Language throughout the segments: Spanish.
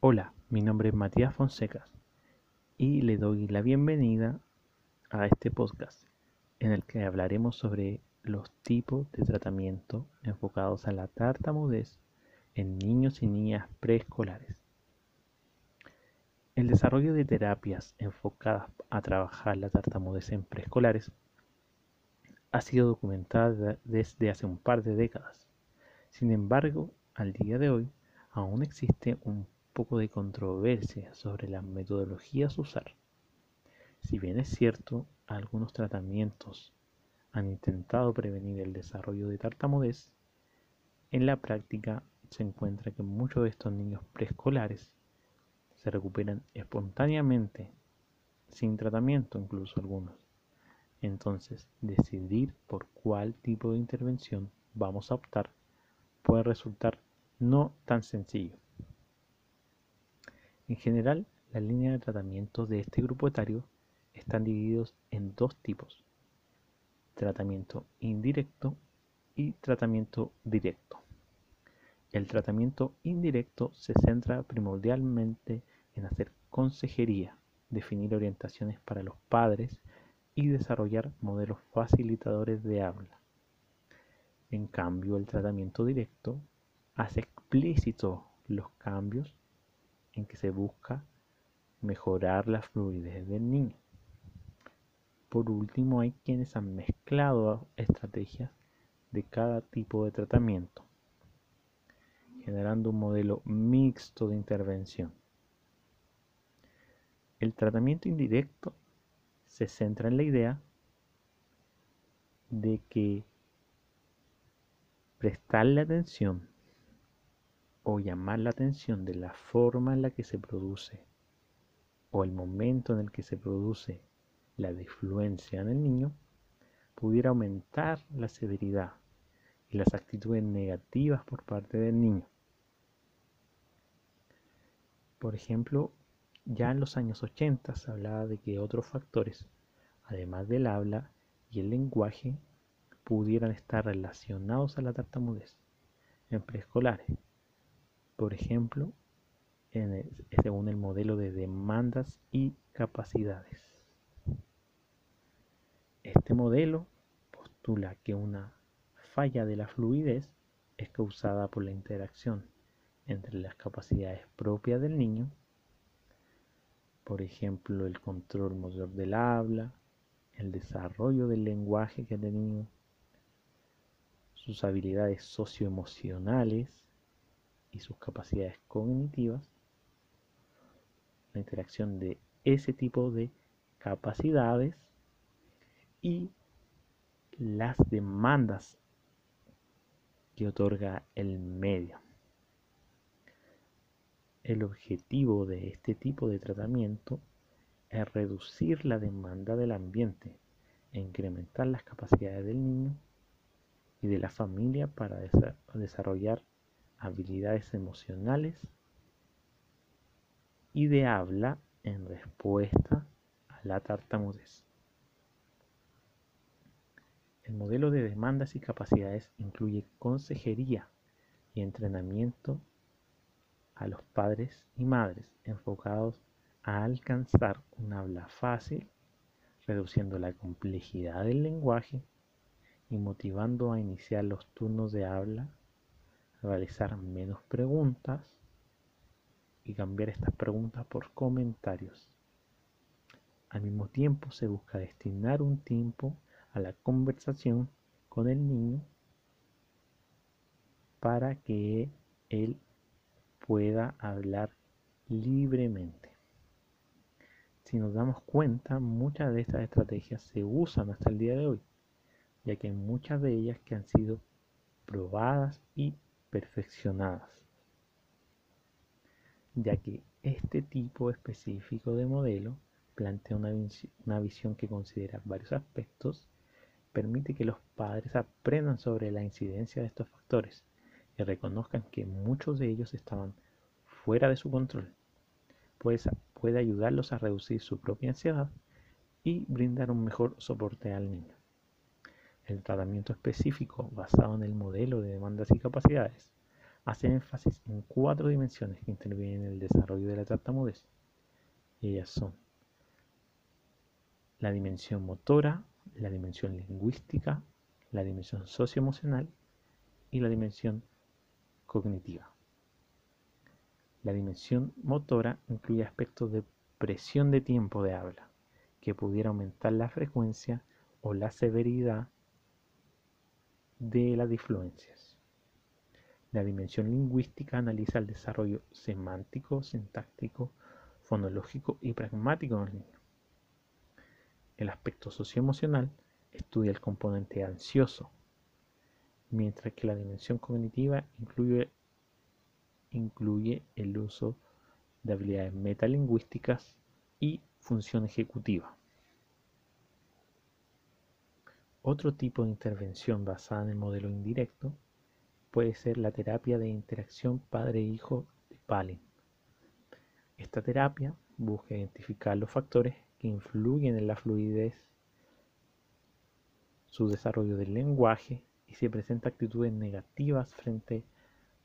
Hola, mi nombre es Matías Fonsecas y le doy la bienvenida a este podcast en el que hablaremos sobre los tipos de tratamiento enfocados a la tartamudez en niños y niñas preescolares. El desarrollo de terapias enfocadas a trabajar la tartamudez en preescolares ha sido documentada desde hace un par de décadas. Sin embargo, al día de hoy aún existe un poco de controversia sobre las metodologías a usar. Si bien es cierto, algunos tratamientos han intentado prevenir el desarrollo de tartamudez, en la práctica se encuentra que muchos de estos niños preescolares se recuperan espontáneamente, sin tratamiento incluso algunos. Entonces, decidir por cuál tipo de intervención vamos a optar puede resultar no tan sencillo. En general, las líneas de tratamiento de este grupo etario están divididos en dos tipos, tratamiento indirecto y tratamiento directo. El tratamiento indirecto se centra primordialmente en hacer consejería, definir orientaciones para los padres y desarrollar modelos facilitadores de habla. En cambio, el tratamiento directo hace explícito los cambios en que se busca mejorar la fluidez del niño. Por último, hay quienes han mezclado estrategias de cada tipo de tratamiento, generando un modelo mixto de intervención. El tratamiento indirecto se centra en la idea de que prestarle atención o llamar la atención de la forma en la que se produce o el momento en el que se produce la disfluencia en el niño, pudiera aumentar la severidad y las actitudes negativas por parte del niño. Por ejemplo, ya en los años 80 se hablaba de que otros factores, además del habla y el lenguaje, pudieran estar relacionados a la tartamudez en preescolares. Por ejemplo, según el modelo de demandas y capacidades. Este modelo postula que una falla de la fluidez es causada por la interacción entre las capacidades propias del niño, por ejemplo, el control motor del habla, el desarrollo del lenguaje que ha tenido, sus habilidades socioemocionales y sus capacidades cognitivas, la interacción de ese tipo de capacidades y las demandas que otorga el medio. El objetivo de este tipo de tratamiento es reducir la demanda del ambiente e incrementar las capacidades del niño y de la familia para desarrollar habilidades emocionales y de habla en respuesta a la tartamudez. El modelo de demandas y capacidades incluye consejería y entrenamiento a los padres y madres enfocados a alcanzar un habla fácil, reduciendo la complejidad del lenguaje y motivando a iniciar los turnos de habla, realizar menos preguntas y cambiar estas preguntas por comentarios. Al mismo tiempo se busca destinar un tiempo a la conversación con el niño para que él pueda hablar libremente. Si nos damos cuenta, muchas de estas estrategias se usan hasta el día de hoy ya que hay muchas de ellas que han sido probadas y perfeccionadas, ya que este tipo específico de modelo plantea una, visión que considera varios aspectos, permite que los padres aprendan sobre la incidencia de estos factores y reconozcan que muchos de ellos estaban fuera de su control, pues puede ayudarlos a reducir su propia ansiedad y brindar un mejor soporte al niño. El tratamiento específico basado en el modelo de demandas y capacidades hace énfasis en cuatro dimensiones que intervienen en el desarrollo de la tartamudez. Ellas son la dimensión motora, la dimensión lingüística, la dimensión socioemocional y la dimensión cognitiva. La dimensión motora incluye aspectos de presión de tiempo de habla, que pudiera aumentar la frecuencia o la severidad de las disfluencias. La dimensión lingüística analiza el desarrollo semántico, sintáctico, fonológico y pragmático del niño. El aspecto socioemocional estudia el componente ansioso, mientras que la dimensión cognitiva incluye, incluye el uso de habilidades metalingüísticas y función ejecutiva. Otro tipo de intervención basada en el modelo indirecto puede ser la terapia de interacción padre-hijo de Palin. Esta terapia busca identificar los factores que influyen en la fluidez, su desarrollo del lenguaje y se presenta actitudes negativas frente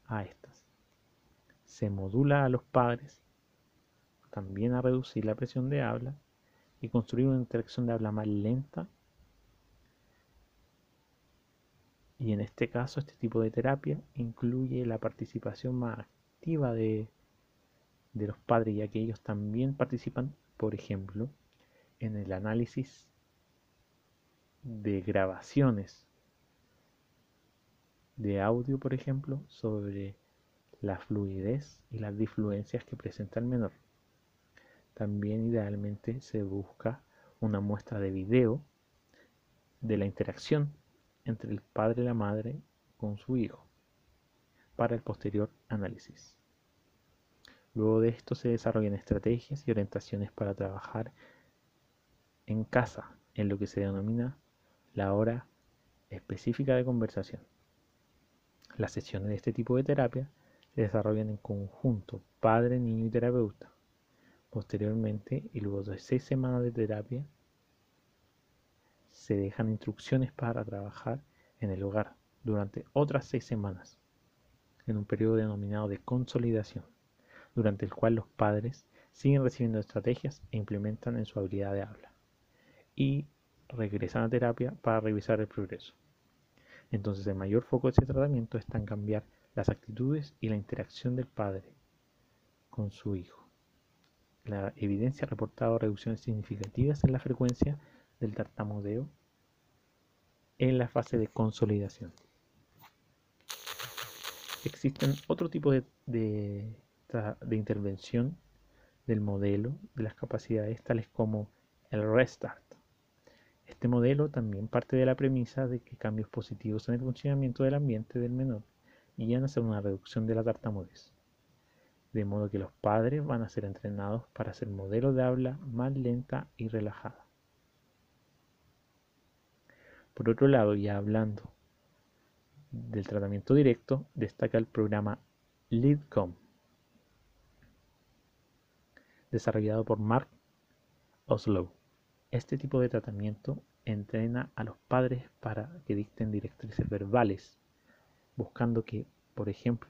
a estas. Se modula a los padres también a reducir la presión de habla y construir una interacción de habla más lenta Y en este caso, este tipo de terapia incluye la participación más activa de, los padres, ya que ellos también participan, por ejemplo, en el análisis de grabaciones de audio, por ejemplo, sobre la fluidez y las difluencias que presenta el menor. También idealmente se busca una muestra de video de la interacción entre el padre y la madre con su hijo para el posterior análisis. Luego de esto se desarrollan estrategias y orientaciones para trabajar en casa en lo que se denomina la hora específica de conversación. Las sesiones de este tipo de terapia se desarrollan en conjunto padre, niño y terapeuta. Posteriormente, y luego de seis semanas de terapia, se dejan instrucciones para trabajar en el hogar durante otras seis semanas, en un periodo denominado de consolidación, durante el cual los padres siguen recibiendo estrategias e implementan en su habilidad de habla y regresan a terapia para revisar el progreso. Entonces el mayor foco de ese tratamiento está en cambiar las actitudes y la interacción del padre con su hijo. La evidencia ha reportado reducciones significativas en la frecuencia del tartamudeo en la fase de consolidación. Existen otro tipo de, intervención del modelo de las capacidades tales como el restart. Este modelo también parte de la premisa de que cambios positivos en el funcionamiento del ambiente del menor guían hacia una reducción de la tartamudez. De modo que los padres van a ser entrenados para hacer modelos de habla más lenta y relajada. Por otro lado, ya hablando del tratamiento directo, destaca el programa LeadCom, desarrollado por Mark Oslo. Este tipo de tratamiento entrena a los padres para que dicten directrices verbales, buscando que, por ejemplo,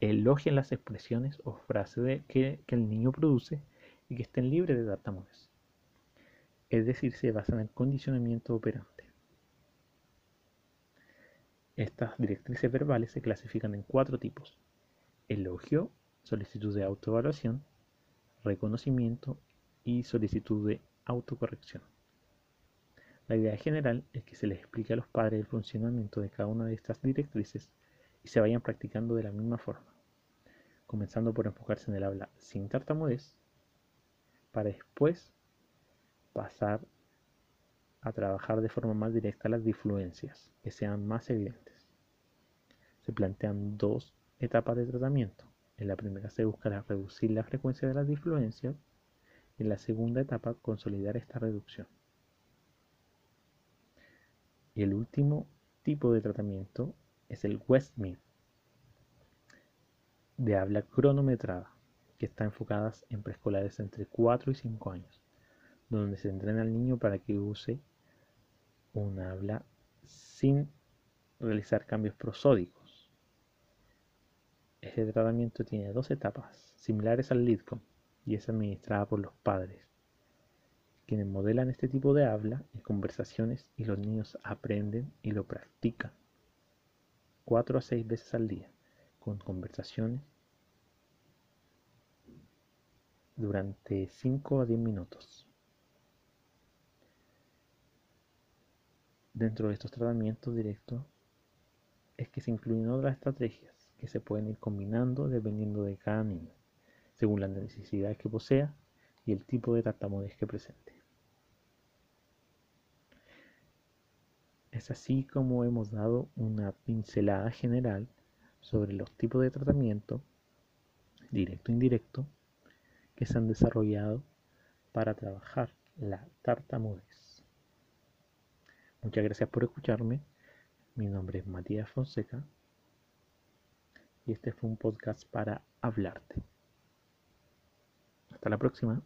elogien las expresiones o frases que, el niño produce y que estén libres de tartamudez. Es decir, se basan en el condicionamiento operante. Estas directrices verbales se clasifican en cuatro tipos. Elogio, solicitud de autoevaluación, reconocimiento y solicitud de autocorrección. La idea general es que se les explique a los padres el funcionamiento de cada una de estas directrices y se vayan practicando de la misma forma, comenzando por enfocarse en el habla sin tartamudez, para después pasar a trabajar de forma más directa las difluencias, que sean más evidentes. Se plantean dos etapas de tratamiento. En la primera se buscará reducir la frecuencia de las difluencias y en la segunda etapa consolidar esta reducción. Y el último tipo de tratamiento es el Westmead de habla cronometrada, que está enfocada en preescolares entre 4 y 5 años, donde se entrena al niño para que use un habla sin realizar cambios prosódicos Este tratamiento tiene dos etapas, similares al LIDCOM, y es administrada por los padres, quienes modelan este tipo de habla y conversaciones y los niños aprenden y lo practican cuatro a seis veces al día con conversaciones durante 5 a 10 minutos. Dentro de estos tratamientos directos es que se incluyen otras estrategias que se pueden ir combinando dependiendo de cada niño, según las necesidades que posea y el tipo de tartamudez que presente. Es así como hemos dado una pincelada general sobre los tipos de tratamiento, directo e indirecto, que se han desarrollado para trabajar la tartamudez. Muchas gracias por escucharme. Mi nombre es Matías Fonseca y este fue un podcast para hablarte. Hasta la próxima.